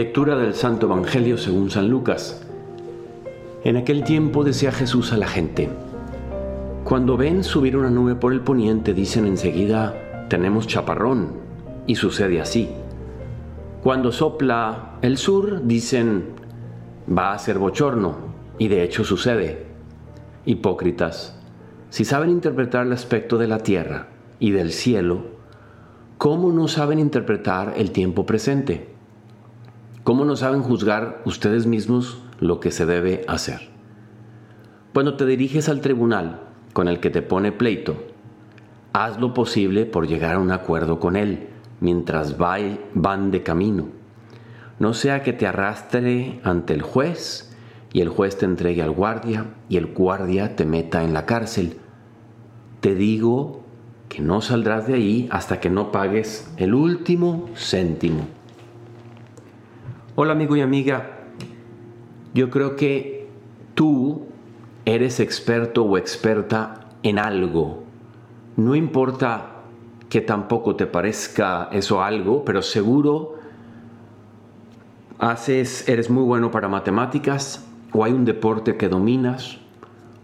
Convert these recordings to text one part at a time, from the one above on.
Lectura del Santo Evangelio según San Lucas. En aquel tiempo decía Jesús a la gente, cuando ven subir una nube por el poniente dicen enseguida, tenemos chaparrón, y sucede así. Cuando sopla el sur dicen, va a ser bochorno, y de hecho sucede. Hipócritas, si saben interpretar el aspecto de la tierra y del cielo, ¿cómo no saben interpretar el tiempo presente? ¿Cómo no saben juzgar ustedes mismos lo que se debe hacer? Cuando te diriges al tribunal con el que te pone pleito, haz lo posible por llegar a un acuerdo con él mientras van de camino. No sea que te arrastre ante el juez y el juez te entregue al guardia y el guardia te meta en la cárcel. Te digo que no saldrás de ahí hasta que no pagues el último céntimo. Hola amigo y amiga, yo creo que tú eres experto o experta en algo. No importa que tampoco te parezca eso algo, pero seguro haces, eres muy bueno para matemáticas, o hay un deporte que dominas,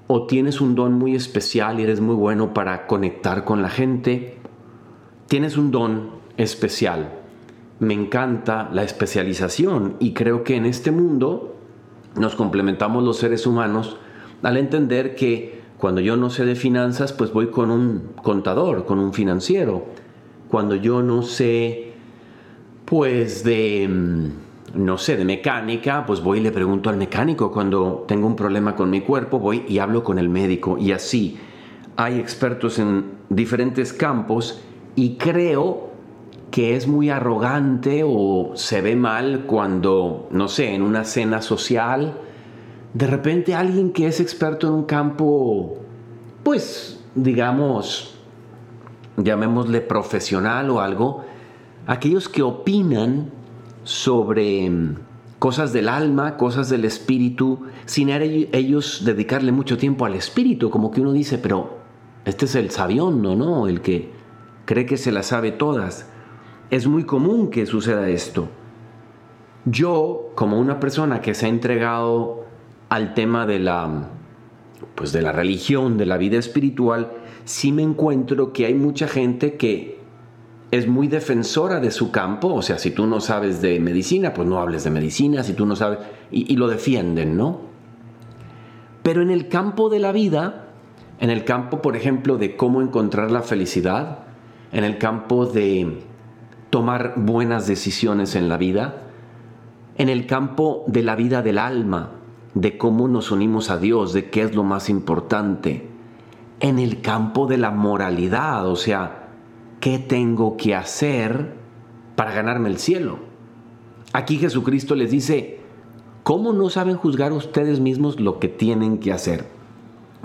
o tienes un don muy especial y eres muy bueno para conectar con la gente. Tienes un don especial me encanta la especialización y creo que en este mundo nos complementamos los seres humanos al entender que cuando yo no sé de finanzas, pues voy con un contador, con un financiero. Cuando yo no sé, pues de, mm, no sé, de mecánica, pues voy y le pregunto al mecánico. Cuando tengo un problema con mi cuerpo, voy y hablo con el médico. Y así hay expertos en diferentes campos y creo que es muy arrogante o se ve mal cuando, no sé, en una cena social, de repente alguien que es experto en un campo, pues, digamos, llamémosle profesional o algo, aquellos que opinan sobre mm, cosas del alma, cosas del espíritu, sin ellos dedicarle mucho tiempo al espíritu, como que uno dice, pero este es el sabión, ¿no? El que cree que se las sabe todas es muy común que suceda esto. Yo, como una persona que se ha entregado al tema de la, pues de la religión, de la vida espiritual, sí me encuentro que hay mucha gente que es muy defensora de su campo, o sea, si tú no sabes de medicina, pues no hables de medicina, si tú no sabes, y, y lo defienden, ¿no? Pero en el campo de la vida, en el campo, por ejemplo, de cómo encontrar la felicidad, en el campo de tomar buenas decisiones en la vida, en el campo de la vida del alma, de cómo nos unimos a Dios, de qué es lo más importante, en el campo de la moralidad, o sea, ¿qué tengo que hacer para ganarme el cielo? Aquí Jesucristo les dice, ¿cómo no saben juzgar ustedes mismos lo que tienen que hacer?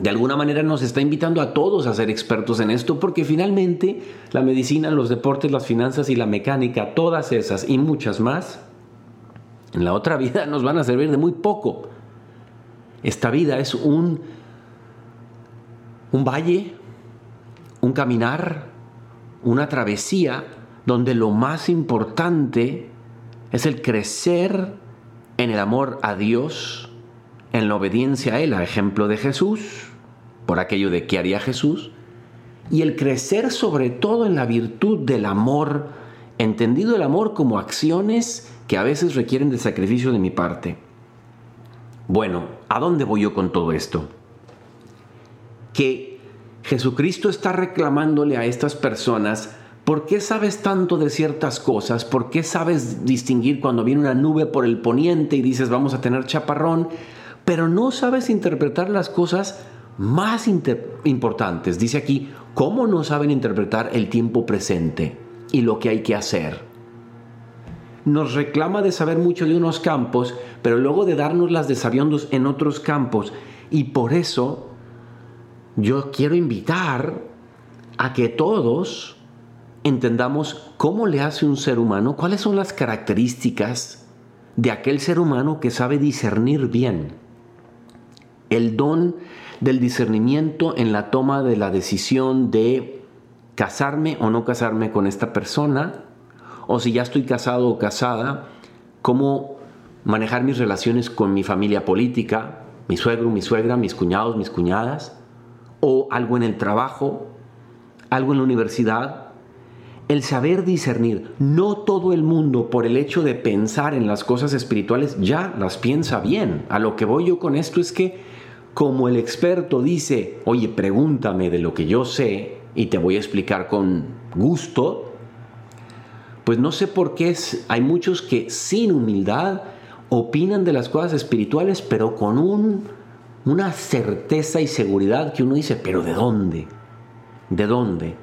De alguna manera nos está invitando a todos a ser expertos en esto porque finalmente la medicina, los deportes, las finanzas y la mecánica, todas esas y muchas más, en la otra vida nos van a servir de muy poco. Esta vida es un, un valle, un caminar, una travesía donde lo más importante es el crecer en el amor a Dios, en la obediencia a Él, a ejemplo de Jesús, por aquello de qué haría Jesús, y el crecer sobre todo en la virtud del amor, entendido el amor como acciones que a veces requieren de sacrificio de mi parte. Bueno, ¿a dónde voy yo con todo esto? Que Jesucristo está reclamándole a estas personas, ¿por qué sabes tanto de ciertas cosas? ¿Por qué sabes distinguir cuando viene una nube por el poniente y dices vamos a tener chaparrón? Pero no sabes interpretar las cosas más importantes. Dice aquí, ¿cómo no saben interpretar el tiempo presente y lo que hay que hacer? Nos reclama de saber mucho de unos campos, pero luego de darnos las de sabiondos en otros campos. Y por eso yo quiero invitar a que todos entendamos cómo le hace un ser humano, cuáles son las características de aquel ser humano que sabe discernir bien. El don del discernimiento en la toma de la decisión de casarme o no casarme con esta persona, o si ya estoy casado o casada, cómo manejar mis relaciones con mi familia política, mi suegro, mi suegra, mis cuñados, mis cuñadas, o algo en el trabajo, algo en la universidad. El saber discernir, no todo el mundo por el hecho de pensar en las cosas espirituales ya las piensa bien. A lo que voy yo con esto es que como el experto dice, oye, pregúntame de lo que yo sé y te voy a explicar con gusto, pues no sé por qué hay muchos que sin humildad opinan de las cosas espirituales, pero con un, una certeza y seguridad que uno dice, pero ¿de dónde? ¿De dónde?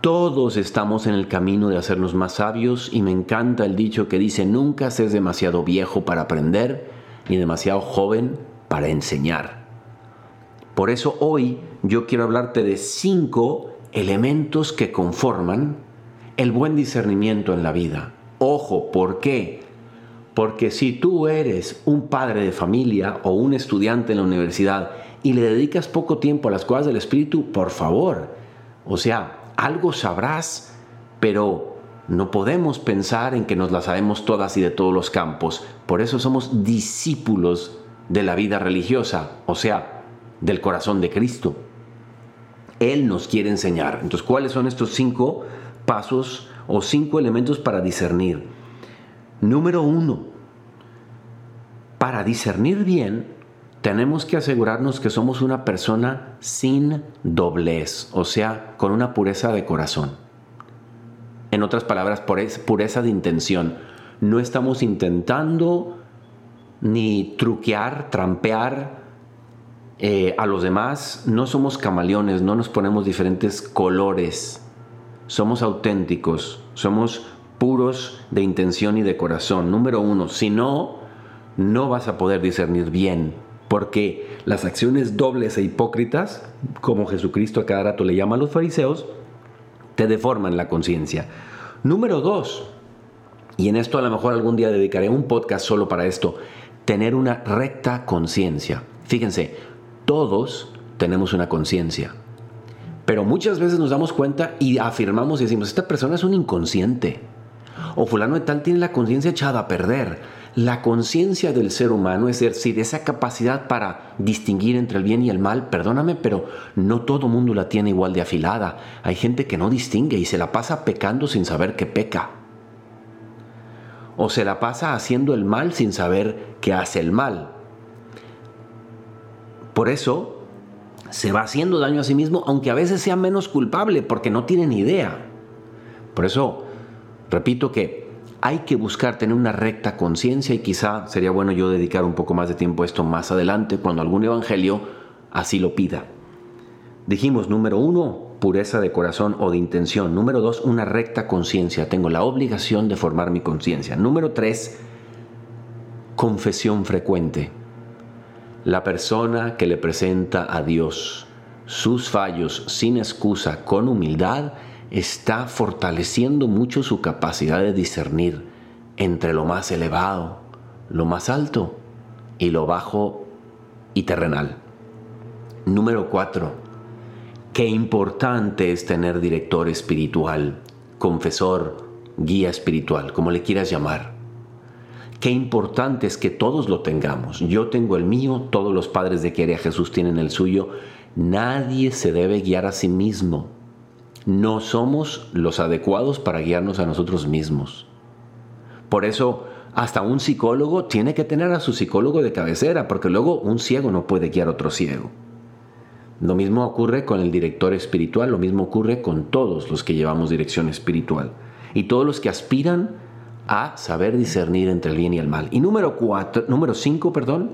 Todos estamos en el camino de hacernos más sabios y me encanta el dicho que dice, nunca seas demasiado viejo para aprender ni demasiado joven para enseñar. Por eso hoy yo quiero hablarte de cinco elementos que conforman el buen discernimiento en la vida. Ojo, ¿por qué? Porque si tú eres un padre de familia o un estudiante en la universidad y le dedicas poco tiempo a las cosas del Espíritu, por favor, o sea, algo sabrás, pero no podemos pensar en que nos las sabemos todas y de todos los campos. Por eso somos discípulos de la vida religiosa, o sea, del corazón de Cristo. Él nos quiere enseñar. Entonces, ¿cuáles son estos cinco pasos o cinco elementos para discernir? Número uno, para discernir bien, tenemos que asegurarnos que somos una persona sin doblez, o sea, con una pureza de corazón. En otras palabras, pureza de intención. No estamos intentando ni truquear, trampear eh, a los demás. No somos camaleones, no nos ponemos diferentes colores. Somos auténticos, somos puros de intención y de corazón. Número uno, si no, no vas a poder discernir bien, porque las acciones dobles e hipócritas, como Jesucristo a cada rato le llama a los fariseos, te deforman la conciencia. Número dos, y en esto a lo mejor algún día dedicaré un podcast solo para esto, tener una recta conciencia. Fíjense, todos tenemos una conciencia, pero muchas veces nos damos cuenta y afirmamos y decimos, esta persona es un inconsciente o fulano de tal tiene la conciencia echada a perder. La conciencia del ser humano, es decir, esa capacidad para distinguir entre el bien y el mal, perdóname, pero no todo mundo la tiene igual de afilada. Hay gente que no distingue y se la pasa pecando sin saber que peca. O se la pasa haciendo el mal sin saber que hace el mal. Por eso se va haciendo daño a sí mismo, aunque a veces sea menos culpable, porque no tiene ni idea. Por eso Repito que hay que buscar tener una recta conciencia y quizá sería bueno yo dedicar un poco más de tiempo a esto más adelante cuando algún evangelio así lo pida. Dijimos, número uno, pureza de corazón o de intención. Número dos, una recta conciencia. Tengo la obligación de formar mi conciencia. Número tres, confesión frecuente. La persona que le presenta a Dios sus fallos sin excusa, con humildad, está fortaleciendo mucho su capacidad de discernir entre lo más elevado, lo más alto y lo bajo y terrenal. Número 4. Qué importante es tener director espiritual, confesor, guía espiritual, como le quieras llamar. Qué importante es que todos lo tengamos. Yo tengo el mío, todos los padres de que a Jesús tienen el suyo. Nadie se debe guiar a sí mismo no somos los adecuados para guiarnos a nosotros mismos. Por eso, hasta un psicólogo tiene que tener a su psicólogo de cabecera, porque luego un ciego no puede guiar a otro ciego. Lo mismo ocurre con el director espiritual, lo mismo ocurre con todos los que llevamos dirección espiritual y todos los que aspiran a saber discernir entre el bien y el mal. Y número cuatro, número cinco, perdón,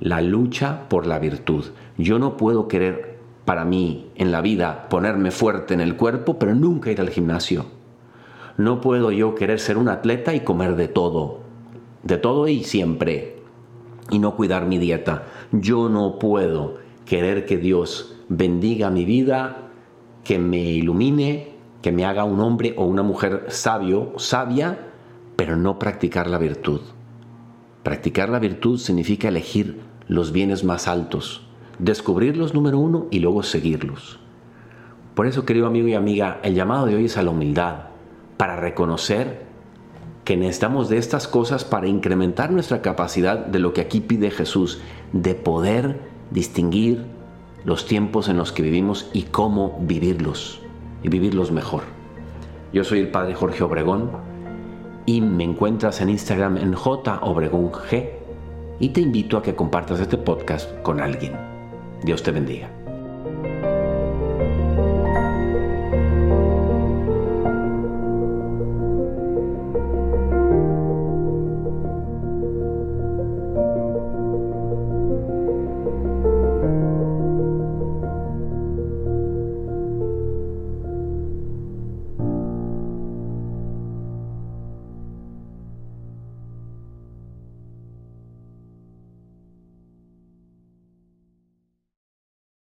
la lucha por la virtud. Yo no puedo querer para mí en la vida ponerme fuerte en el cuerpo, pero nunca ir al gimnasio. No puedo yo querer ser un atleta y comer de todo, de todo y siempre, y no cuidar mi dieta. Yo no puedo querer que Dios bendiga mi vida, que me ilumine, que me haga un hombre o una mujer sabio, sabia, pero no practicar la virtud. Practicar la virtud significa elegir los bienes más altos, descubrirlos número uno y luego seguirlos. Por eso, querido amigo y amiga, el llamado de hoy es a la humildad, para reconocer que necesitamos de estas cosas para incrementar nuestra capacidad de lo que aquí pide Jesús, de poder distinguir los tiempos en los que vivimos y cómo vivirlos, y vivirlos mejor. Yo soy el Padre Jorge Obregón y me encuentras en Instagram en J Obregón G y te invito a que compartas este podcast con alguien. Dios te bendiga.